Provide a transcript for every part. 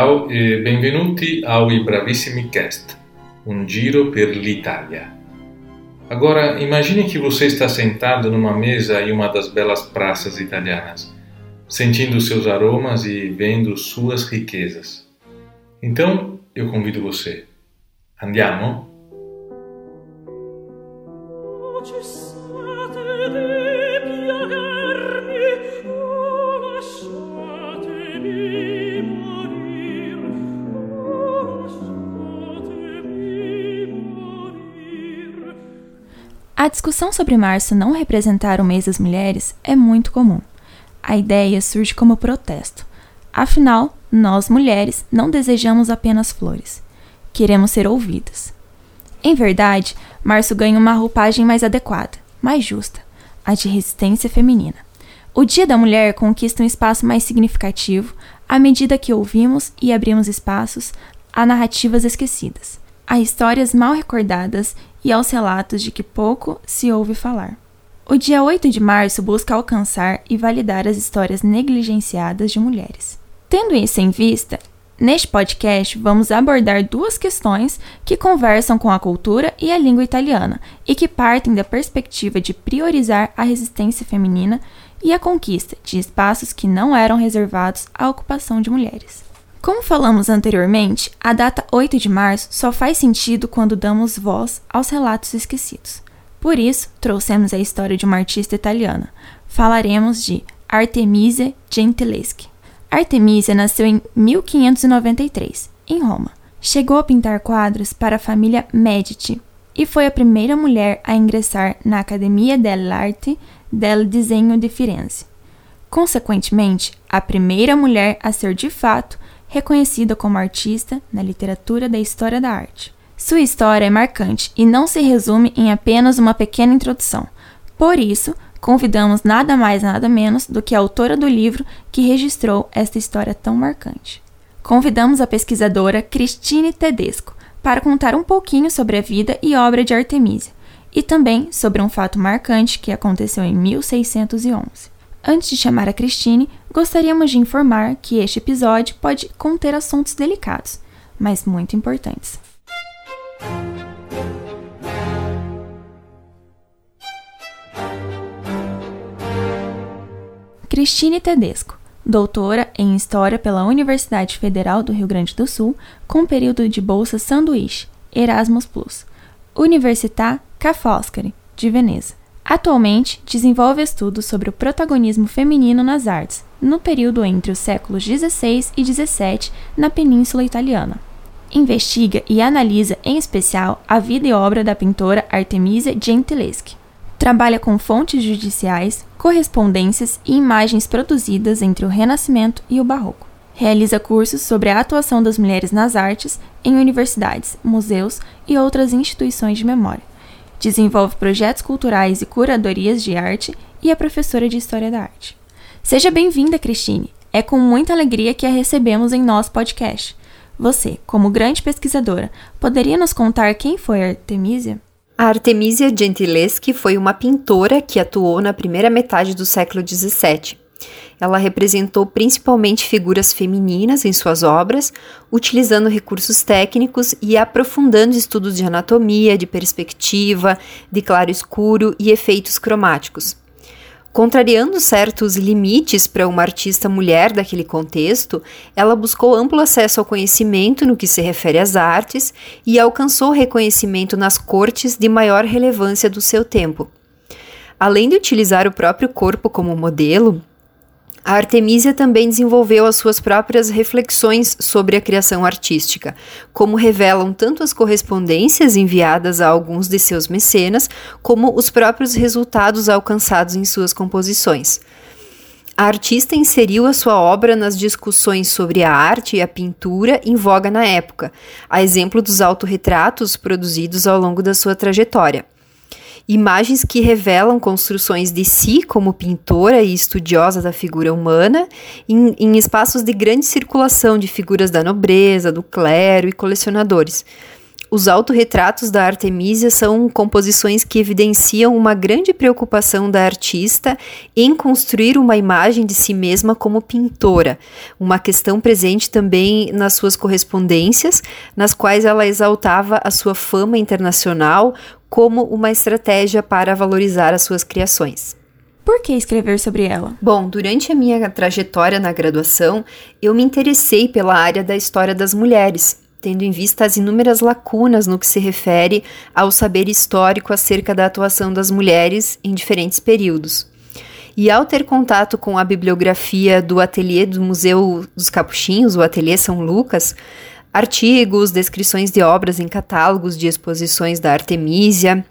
Ciao e benvenuti ao I Bravissimi Cast, um giro per l'Italia. Agora, imagine que você está sentado numa mesa em uma das belas praças italianas, sentindo seus aromas e vendo suas riquezas. Então, eu convido você. Andiamo? A discussão sobre março não representar o mês das mulheres é muito comum. A ideia surge como protesto. Afinal, nós mulheres não desejamos apenas flores. Queremos ser ouvidas. Em verdade, março ganha uma roupagem mais adequada, mais justa, a de resistência feminina. O Dia da Mulher conquista um espaço mais significativo à medida que ouvimos e abrimos espaços a narrativas esquecidas, a histórias mal recordadas e aos relatos de que pouco se ouve falar. O dia 8 de março busca alcançar e validar as histórias negligenciadas de mulheres. Tendo isso em vista, neste podcast vamos abordar duas questões que conversam com a cultura e a língua italiana e que partem da perspectiva de priorizar a resistência feminina e a conquista de espaços que não eram reservados à ocupação de mulheres. Como falamos anteriormente, a data 8 de março só faz sentido quando damos voz aos relatos esquecidos. Por isso, trouxemos a história de uma artista italiana. Falaremos de Artemisia Gentileschi. Artemisia nasceu em 1593, em Roma. Chegou a pintar quadros para a família Medici e foi a primeira mulher a ingressar na Academia dell'Arte del Disegno de Firenze. Consequentemente, a primeira mulher a ser de fato reconhecida como artista na literatura da história da arte. Sua história é marcante e não se resume em apenas uma pequena introdução. Por isso, convidamos nada mais nada menos do que a autora do livro que registrou esta história tão marcante. Convidamos a pesquisadora Cristine Tedesco para contar um pouquinho sobre a vida e obra de Artemisia e também sobre um fato marcante que aconteceu em 1611. Antes de chamar a Cristine, gostaríamos de informar que este episódio pode conter assuntos delicados, mas muito importantes. Cristine Tedesco, doutora em História pela Universidade Federal do Rio Grande do Sul, com período de bolsa sanduíche, Erasmus. Università Ca' Foscari, de Veneza. Atualmente, desenvolve estudos sobre o protagonismo feminino nas artes, no período entre os séculos XVI e XVII na Península Italiana. Investiga e analisa, em especial, a vida e obra da pintora Artemisia Gentileschi. Trabalha com fontes judiciais, correspondências e imagens produzidas entre o Renascimento e o Barroco. Realiza cursos sobre a atuação das mulheres nas artes em universidades, museus e outras instituições de memória desenvolve projetos culturais e curadorias de arte e é professora de História da Arte. Seja bem-vinda, Cristine! É com muita alegria que a recebemos em nosso podcast. Você, como grande pesquisadora, poderia nos contar quem foi Artemisia? A Artemisia Gentileschi foi uma pintora que atuou na primeira metade do século XVII. Ela representou principalmente figuras femininas em suas obras, utilizando recursos técnicos e aprofundando estudos de anatomia, de perspectiva, de claro-escuro e efeitos cromáticos. Contrariando certos limites para uma artista mulher daquele contexto, ela buscou amplo acesso ao conhecimento no que se refere às artes e alcançou reconhecimento nas cortes de maior relevância do seu tempo. Além de utilizar o próprio corpo como modelo, a Artemisia também desenvolveu as suas próprias reflexões sobre a criação artística, como revelam tanto as correspondências enviadas a alguns de seus mecenas, como os próprios resultados alcançados em suas composições. A artista inseriu a sua obra nas discussões sobre a arte e a pintura em voga na época, a exemplo dos autorretratos produzidos ao longo da sua trajetória imagens que revelam construções de si como pintora e estudiosa da figura humana, em, em, espaços de grande circulação de figuras da nobreza, do clero e colecionadores. Os autorretratos da Artemisia são composições que evidenciam uma grande preocupação da artista em construir uma imagem de si mesma como pintora, uma questão presente também nas suas correspondências, nas quais ela exaltava a sua fama internacional como uma estratégia para valorizar as suas criações. Por que escrever sobre ela? Bom, durante a minha trajetória na graduação, eu me interessei pela área da história das mulheres tendo em vista as inúmeras lacunas no que se refere ao saber histórico acerca da atuação das mulheres em diferentes períodos. E ao ter contato com a bibliografia do ateliê do Museu dos Capuchinhos, o Ateliê São Lucas, artigos, descrições de obras em catálogos de exposições da Artemisia,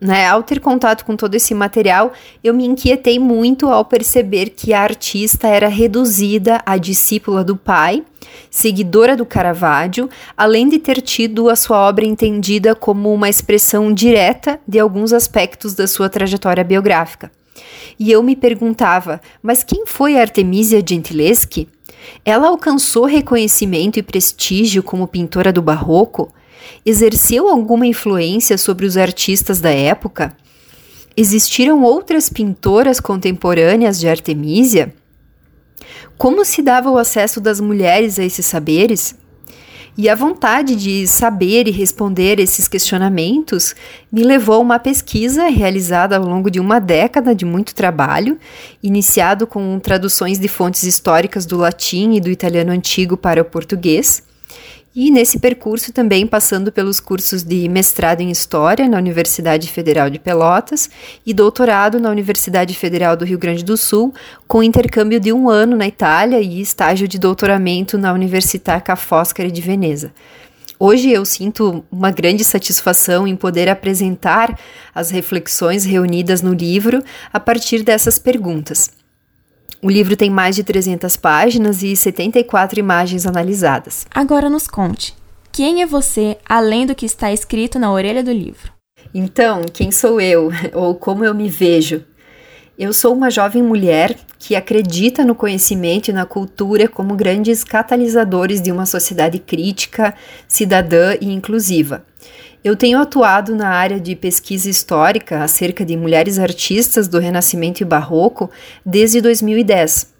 né, ao ter contato com todo esse material, eu me inquietei muito ao perceber que a artista era reduzida à discípula do pai, seguidora do Caravaggio, além de ter tido a sua obra entendida como uma expressão direta de alguns aspectos da sua trajetória biográfica. E eu me perguntava, mas quem foi Artemisia Gentileschi? Ela alcançou reconhecimento e prestígio como pintora do barroco? exerceu alguma influência sobre os artistas da época? Existiram outras pintoras contemporâneas de Artemisia? Como se dava o acesso das mulheres a esses saberes? E a vontade de saber e responder esses questionamentos me levou a uma pesquisa realizada ao longo de uma década de muito trabalho, iniciado com traduções de fontes históricas do latim e do italiano antigo para o português, e nesse percurso também passando pelos cursos de mestrado em História na Universidade Federal de Pelotas e doutorado na Universidade Federal do Rio Grande do Sul, com intercâmbio de um ano na Itália e estágio de doutoramento na Università Ca' Foscari de Veneza. Hoje eu sinto uma grande satisfação em poder apresentar as reflexões reunidas no livro a partir dessas perguntas. O livro tem mais de 300 páginas e 74 imagens analisadas. Agora nos conte, quem é você além do que está escrito na orelha do livro? Então, quem sou eu ou como eu me vejo? Eu sou uma jovem mulher que acredita no conhecimento e na cultura como grandes catalisadores de uma sociedade crítica, cidadã e inclusiva. Eu tenho atuado na área de pesquisa histórica acerca de mulheres artistas do Renascimento e Barroco desde 2010.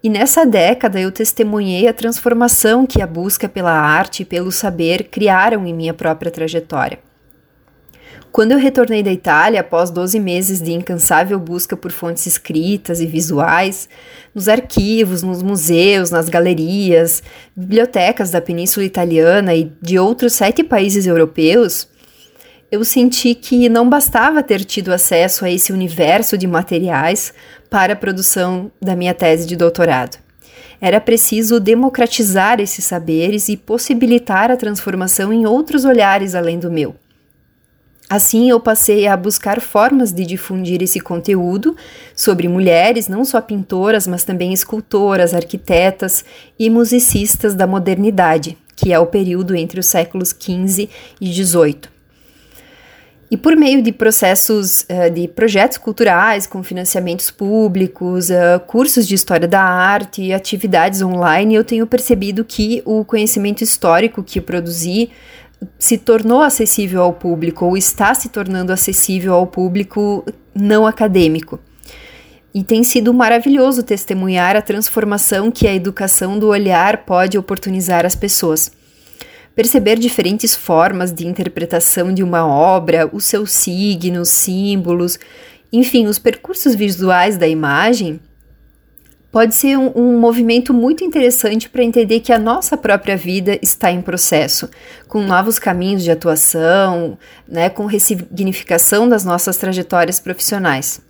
E nessa década eu testemunhei a transformação que a busca pela arte e pelo saber criaram em minha própria trajetória. Quando eu retornei da Itália, após 12 meses de incansável busca por fontes escritas e visuais, nos arquivos, nos museus, nas galerias, bibliotecas da Península Italiana e de outros sete países europeus, eu senti que não bastava ter tido acesso a esse universo de materiais para a produção da minha tese de doutorado. Era preciso democratizar esses saberes e possibilitar a transformação em outros olhares além do meu. Assim, eu passei a buscar formas de difundir esse conteúdo sobre mulheres, não só pintoras, mas também escultoras, arquitetas e musicistas da modernidade, que é o período entre os séculos XV e XVIII. E por meio de processos uh, de projetos culturais com financiamentos públicos, uh, cursos de história da arte e atividades online, eu tenho percebido que o conhecimento histórico que produzi se tornou acessível ao público ou está se tornando acessível ao público não acadêmico. E tem sido maravilhoso testemunhar a transformação que a educação do olhar pode oportunizar às pessoas. Perceber diferentes formas de interpretação de uma obra, os seus signos, símbolos, enfim, os percursos visuais da imagem pode ser um, um movimento muito interessante para entender que a nossa própria vida está em processo, com novos caminhos de atuação, né, com ressignificação das nossas trajetórias profissionais.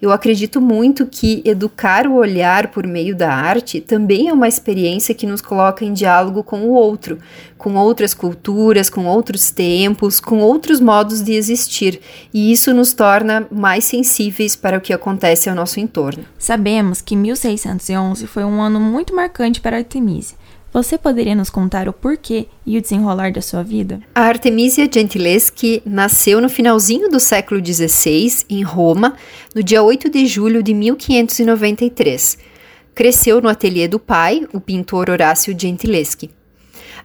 Eu acredito muito que educar o olhar por meio da arte também é uma experiência que nos coloca em diálogo com o outro, com outras culturas, com outros tempos, com outros modos de existir, e isso nos torna mais sensíveis para o que acontece ao nosso entorno. Sabemos que 1611 foi um ano muito marcante para Artemisia você poderia nos contar o porquê e o desenrolar da sua vida? A Artemisia Gentileschi nasceu no finalzinho do século XVI, em Roma, no dia 8 de julho de 1593. Cresceu no ateliê do pai, o pintor Horácio Gentileschi.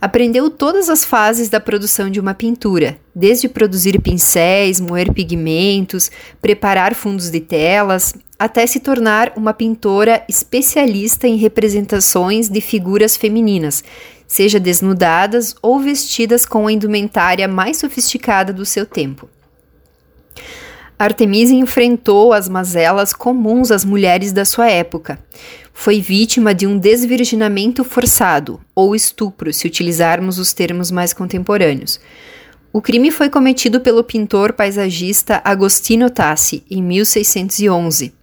Aprendeu todas as fases da produção de uma pintura, desde produzir pincéis, moer pigmentos, preparar fundos de telas, até se tornar uma pintora especialista em representações de figuras femininas, seja desnudadas ou vestidas com a indumentária mais sofisticada do seu tempo. Artemisia enfrentou as mazelas comuns às mulheres da sua época. Foi vítima de um desvirginamento forçado, ou estupro, se utilizarmos os termos mais contemporâneos. O crime foi cometido pelo pintor paisagista Agostino Tassi em 1611.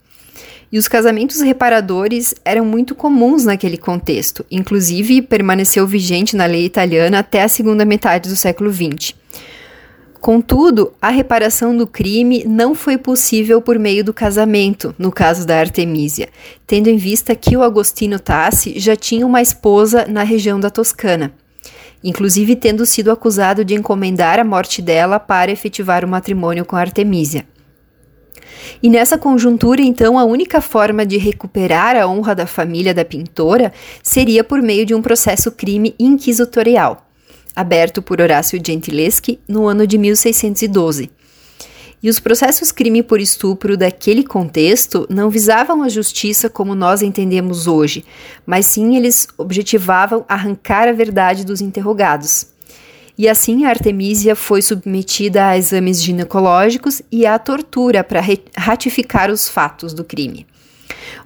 E os casamentos reparadores eram muito comuns naquele contexto, inclusive permaneceu vigente na lei italiana até a segunda metade do século XX. Contudo, a reparação do crime não foi possível por meio do casamento, no caso da Artemisia, tendo em vista que o Agostino Tassi já tinha uma esposa na região da Toscana, inclusive tendo sido acusado de encomendar a morte dela para efetivar o matrimônio com Artemisia. E nessa conjuntura, então, a única forma de recuperar a honra da família da pintora seria por meio de um processo crime inquisitorial aberto por Horácio Gentileschi no ano de 1612. E os processos crime por estupro daquele contexto não visavam a justiça como nós entendemos hoje, mas sim eles objetivavam arrancar a verdade dos interrogados. E assim a Artemisia foi submetida a exames ginecológicos e à tortura para ratificar os fatos do crime.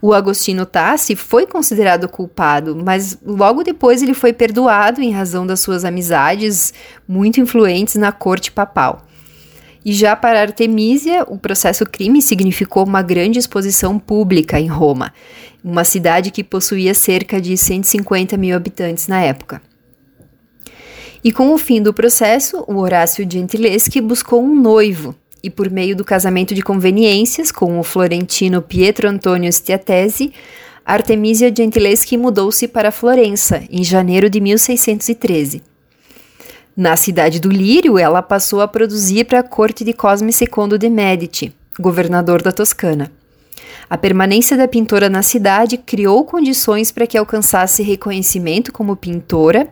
O Agostino Tassi foi considerado culpado, mas logo depois ele foi perdoado em razão das suas amizades muito influentes na corte papal. E já para Artemisia, o processo crime significou uma grande exposição pública em Roma, uma cidade que possuía cerca de 150 mil habitantes na época. E com o fim do processo, o Horácio Gentileschi buscou um noivo, e por meio do casamento de conveniências com o florentino Pietro Antonio Stiatesi, Artemisia Gentileschi mudou-se para Florença em janeiro de 1613. Na cidade do Lírio, ela passou a produzir para a corte de Cosme II de Medici, governador da Toscana. A permanência da pintora na cidade criou condições para que alcançasse reconhecimento como pintora.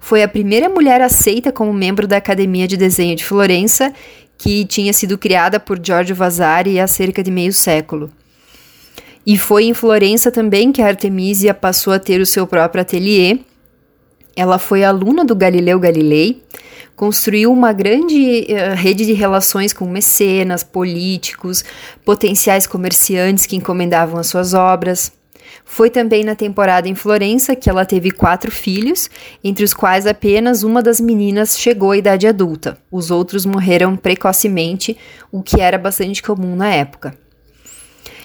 Foi a primeira mulher aceita como membro da Academia de Desenho de Florença que tinha sido criada por Giorgio Vasari há cerca de meio século. E foi em Florença também que a Artemisia passou a ter o seu próprio ateliê. Ela foi aluna do Galileu Galilei, construiu uma grande uh, rede de relações com mecenas, políticos, potenciais comerciantes que encomendavam as suas obras. Foi também na temporada em Florença que ela teve quatro filhos, entre os quais apenas uma das meninas chegou à idade adulta. Os outros morreram precocemente, o que era bastante comum na época.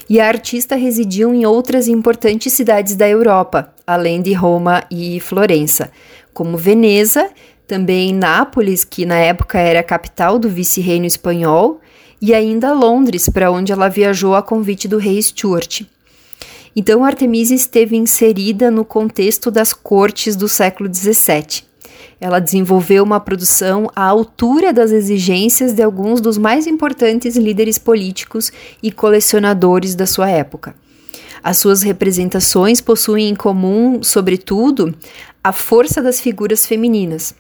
E a artista residiu em outras importantes cidades da Europa, além de Roma e Florença, como Veneza, também Nápoles, que na época era a capital do vice-reino espanhol, e ainda Londres, para onde ela viajou a convite do rei Stuart. Então, Artemisia esteve inserida no contexto das cortes do século XVII. Ela desenvolveu uma produção à altura das exigências de alguns dos mais importantes líderes políticos e colecionadores da sua época. As suas representações possuem em comum, sobretudo, a força das figuras femininas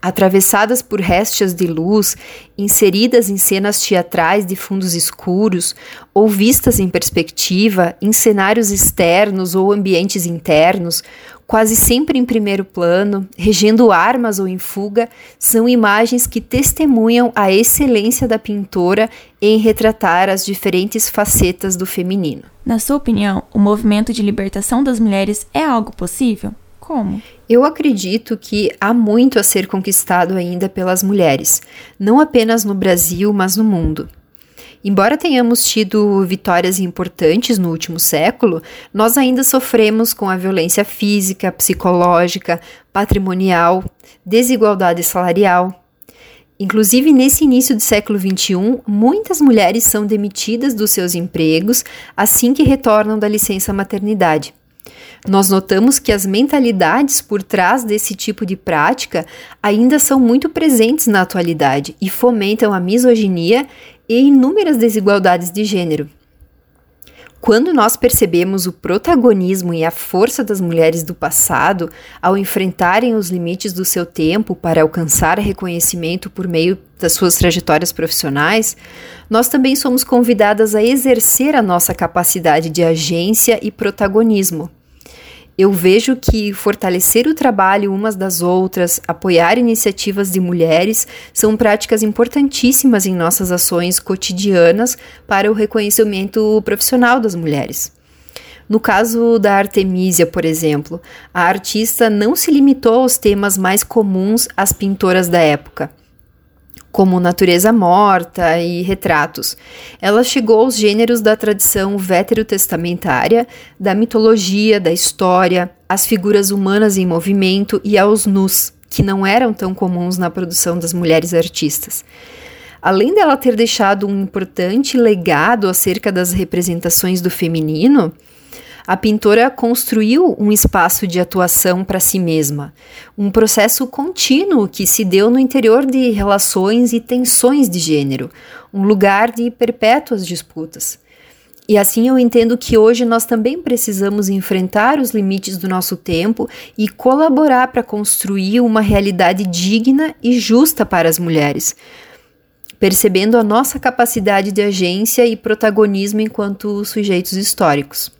atravessadas por restas de luz, inseridas em cenas teatrais de fundos escuros, ou vistas em perspectiva, em cenários externos ou ambientes internos, quase sempre em primeiro plano, regendo armas ou em fuga, são imagens que testemunham a excelência da pintora em retratar as diferentes facetas do feminino. Na sua opinião, o movimento de libertação das mulheres é algo possível? Como? Eu acredito que há muito a ser conquistado ainda pelas mulheres, não apenas no Brasil, mas no mundo. Embora tenhamos tido vitórias importantes no último século, nós ainda sofremos com a violência física, psicológica, patrimonial, desigualdade salarial. Inclusive, nesse início do século XXI, muitas mulheres são demitidas dos seus empregos assim que retornam da licença maternidade. Nós notamos que as mentalidades por trás desse tipo de prática ainda são muito presentes na atualidade e fomentam a misoginia e inúmeras desigualdades de gênero. Quando nós percebemos o protagonismo e a força das mulheres do passado ao enfrentarem os limites do seu tempo para alcançar reconhecimento por meio das suas trajetórias profissionais, nós também somos convidadas a exercer a nossa capacidade de agência e protagonismo. Eu vejo que fortalecer o trabalho umas das outras, apoiar iniciativas de mulheres, são práticas importantíssimas em nossas ações cotidianas para o reconhecimento profissional das mulheres. No caso da Artemisia, por exemplo, a artista não se limitou aos temas mais comuns às pintoras da época como natureza morta e retratos. Ela chegou aos gêneros da tradição veterotestamentária, da mitologia, da história, às figuras humanas em movimento e aos nus, que não eram tão comuns na produção das mulheres artistas. Além dela ter deixado um importante legado acerca das representações do feminino, a pintora construiu um espaço de atuação para si mesma, um processo contínuo que se deu no interior de relações e tensões de gênero, um lugar de perpétuas disputas. E assim eu entendo que hoje nós também precisamos enfrentar os limites do nosso tempo e colaborar para construir uma realidade digna e justa para as mulheres, percebendo a nossa capacidade de agência e protagonismo enquanto sujeitos históricos.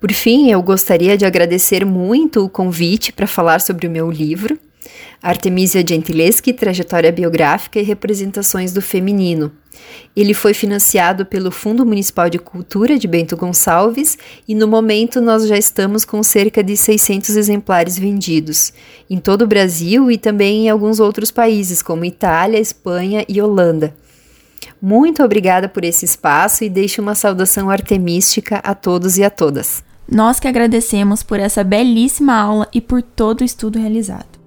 Por fim, eu gostaria de agradecer muito o convite para falar sobre o meu livro, Artemisia Gentileschi, Trajetória Biográfica e Representações do Feminino. Ele foi financiado pelo Fundo Municipal de Cultura de Bento Gonçalves e no momento nós já estamos com cerca de 600 exemplares vendidos em todo o Brasil e também em alguns outros países como Itália, Espanha e Holanda. Muito obrigada por esse espaço e deixo uma saudação artemística a todos e a todas. Nós que agradecemos por essa belíssima aula e por todo o estudo realizado.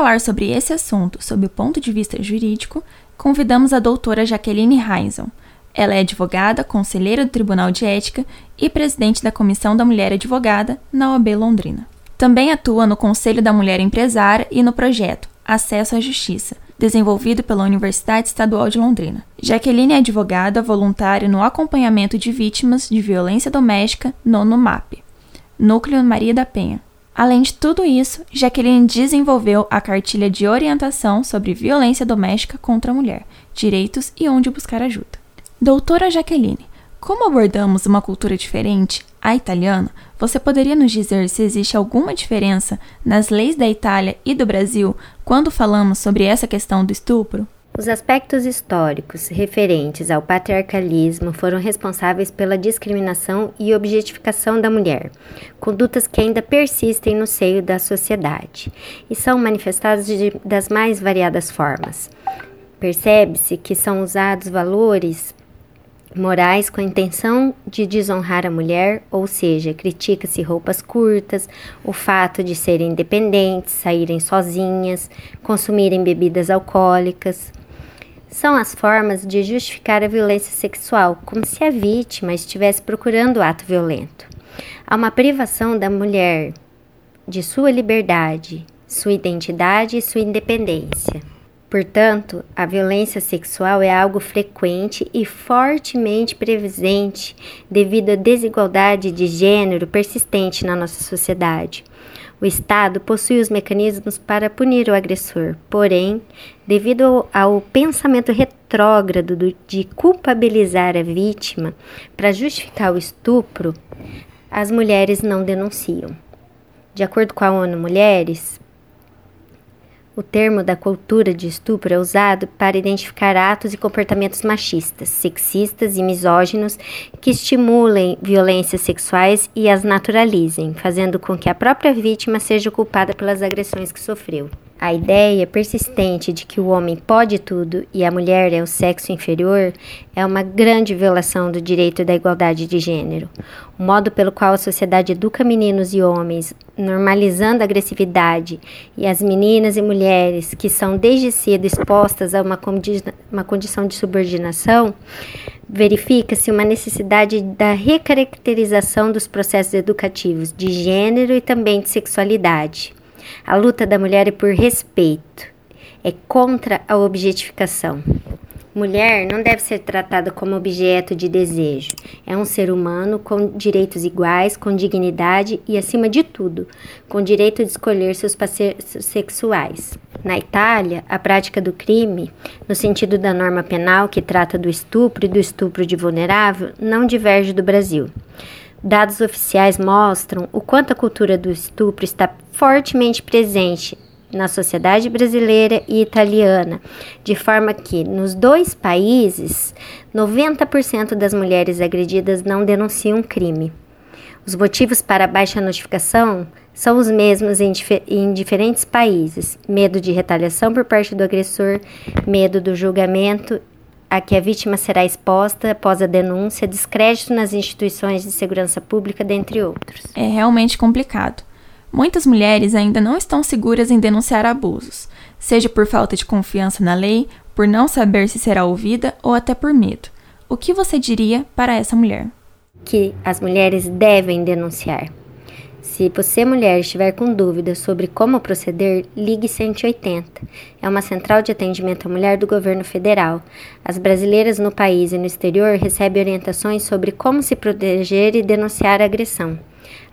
Falar sobre esse assunto sob o ponto de vista jurídico, convidamos a doutora Jaqueline Heisen. Ela é advogada, conselheira do Tribunal de Ética e presidente da Comissão da Mulher Advogada na OAB Londrina. Também atua no Conselho da Mulher Empresária e no projeto Acesso à Justiça, desenvolvido pela Universidade Estadual de Londrina. Jaqueline é advogada voluntária no acompanhamento de vítimas de violência doméstica no NUMAP, Núcleo Maria da Penha, Além de tudo isso, Jaqueline desenvolveu a cartilha de orientação sobre violência doméstica contra a mulher, direitos e onde buscar ajuda. Doutora Jaqueline, como abordamos uma cultura diferente, a italiana, você poderia nos dizer se existe alguma diferença nas leis da Itália e do Brasil quando falamos sobre essa questão do estupro? Os aspectos históricos referentes ao patriarcalismo foram responsáveis pela discriminação e objetificação da mulher, condutas que ainda persistem no seio da sociedade e são manifestadas de, das mais variadas formas. Percebe-se que são usados valores morais com a intenção de desonrar a mulher, ou seja, critica-se roupas curtas, o fato de serem independentes, saírem sozinhas, consumirem bebidas alcoólicas, são as formas de justificar a violência sexual, como se a vítima estivesse procurando o ato violento. Há uma privação da mulher de sua liberdade, sua identidade e sua independência. Portanto, a violência sexual é algo frequente e fortemente presente devido à desigualdade de gênero persistente na nossa sociedade. O Estado possui os mecanismos para punir o agressor, porém, devido ao, pensamento retrógrado de culpabilizar a vítima para justificar o estupro, as mulheres não denunciam. De acordo com a ONU Mulheres, o termo da cultura de estupro é usado para identificar atos e comportamentos machistas, sexistas e misóginos que estimulem violências sexuais e as naturalizem, fazendo com que a própria vítima seja culpada pelas agressões que sofreu. A ideia persistente de que o homem pode tudo e a mulher é o sexo inferior é uma grande violação do direito da igualdade de gênero. O modo pelo qual a sociedade educa meninos e homens, normalizando a agressividade, e as meninas e mulheres que são desde cedo expostas a uma, condi uma condição de subordinação, verifica-se uma necessidade da recaracterização dos processos educativos de gênero e também de sexualidade. A luta da mulher é por respeito, é contra a objetificação. Mulher não deve ser tratada como objeto de desejo. É um ser humano com direitos iguais, com dignidade e, acima de tudo, com direito de escolher seus parceiros sexuais. Na Itália, a prática do crime, no sentido da norma penal que trata do estupro e do estupro de vulnerável, não diverge do Brasil. Dados oficiais mostram o quanto a cultura do estupro está fortemente presente na sociedade brasileira e italiana, de forma que nos dois países 90% das mulheres agredidas não denunciam crime. Os motivos para a baixa notificação são os mesmos em, em, diferentes países: medo de retaliação por parte do agressor, medo do julgamento a que a vítima será exposta após a denúncia, descrédito nas instituições de segurança pública, dentre outros. É realmente complicado. Muitas mulheres ainda não estão seguras em denunciar abusos, seja por falta de confiança na lei, por não saber se será ouvida ou até por medo. O que você diria para essa mulher? Que as mulheres devem denunciar. Se você, mulher, estiver com dúvidas sobre como proceder, ligue 180. É uma central de atendimento à mulher do governo federal. As brasileiras no país e no exterior recebem orientações sobre como se proteger e denunciar agressão.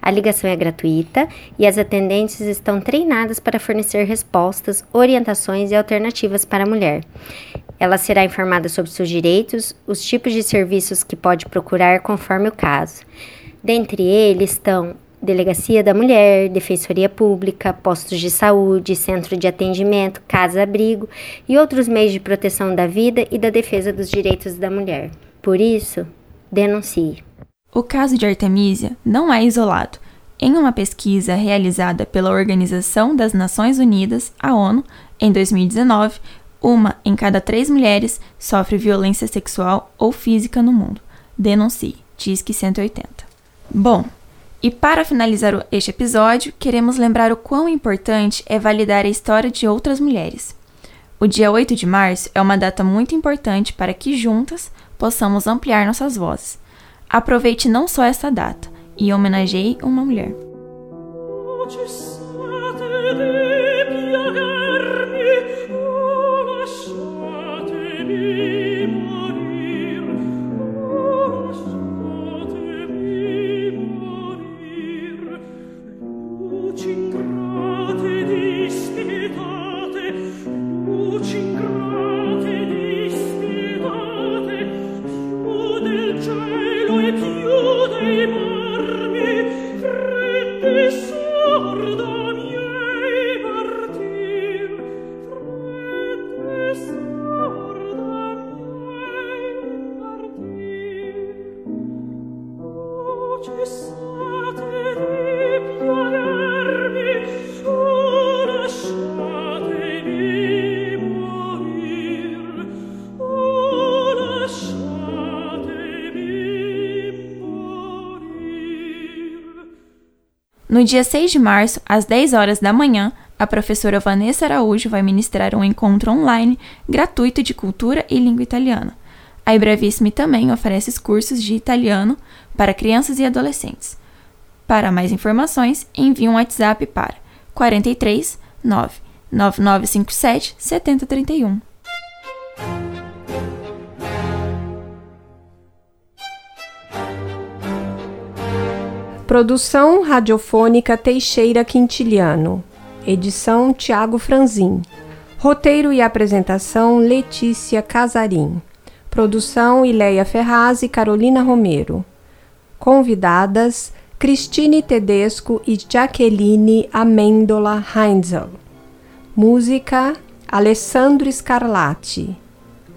A ligação é gratuita e as atendentes estão treinadas para fornecer respostas, orientações e alternativas para a mulher. Ela será informada sobre seus direitos, os tipos de serviços que pode procurar conforme o caso. Dentre eles estão Delegacia da Mulher, Defensoria Pública, postos de saúde, centro de atendimento, casa-abrigo e outros meios de proteção da vida e da defesa dos direitos da mulher. Por isso, denuncie. O caso de Artemisia não é isolado. Em uma pesquisa realizada pela Organização das Nações Unidas, a ONU, em 2019, uma em cada três mulheres sofre violência sexual ou física no mundo. Denuncie. Disque 180. Bom, e para finalizar este episódio, queremos lembrar o quão importante é validar a história de outras mulheres. O dia 8 de março é uma data muito importante para que juntas possamos ampliar nossas vozes. Aproveite não só essa data e homenageie uma mulher. is No dia 6 de março, às 10 horas da manhã, a professora Vanessa Araújo vai ministrar um encontro online gratuito de cultura e língua italiana. A Ibravissime também oferece cursos de italiano para crianças e adolescentes. Para mais informações, envie um WhatsApp para 43 9 9957 7031. Produção radiofônica Teixeira Quintiliano. Edição Tiago Franzin. Roteiro e apresentação Letícia Casarim. Produção Ileia Ferraz e Carolina Romero. Convidadas Cristine Tedesco e Jaqueline Amendola Heinzel. Música Alessandro Scarlatti.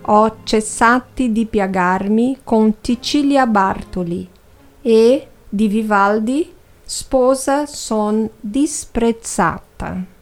Ho cessati di piagarmi con Ticilia Bartoli e di Vivaldi, Sposa son disprezzata.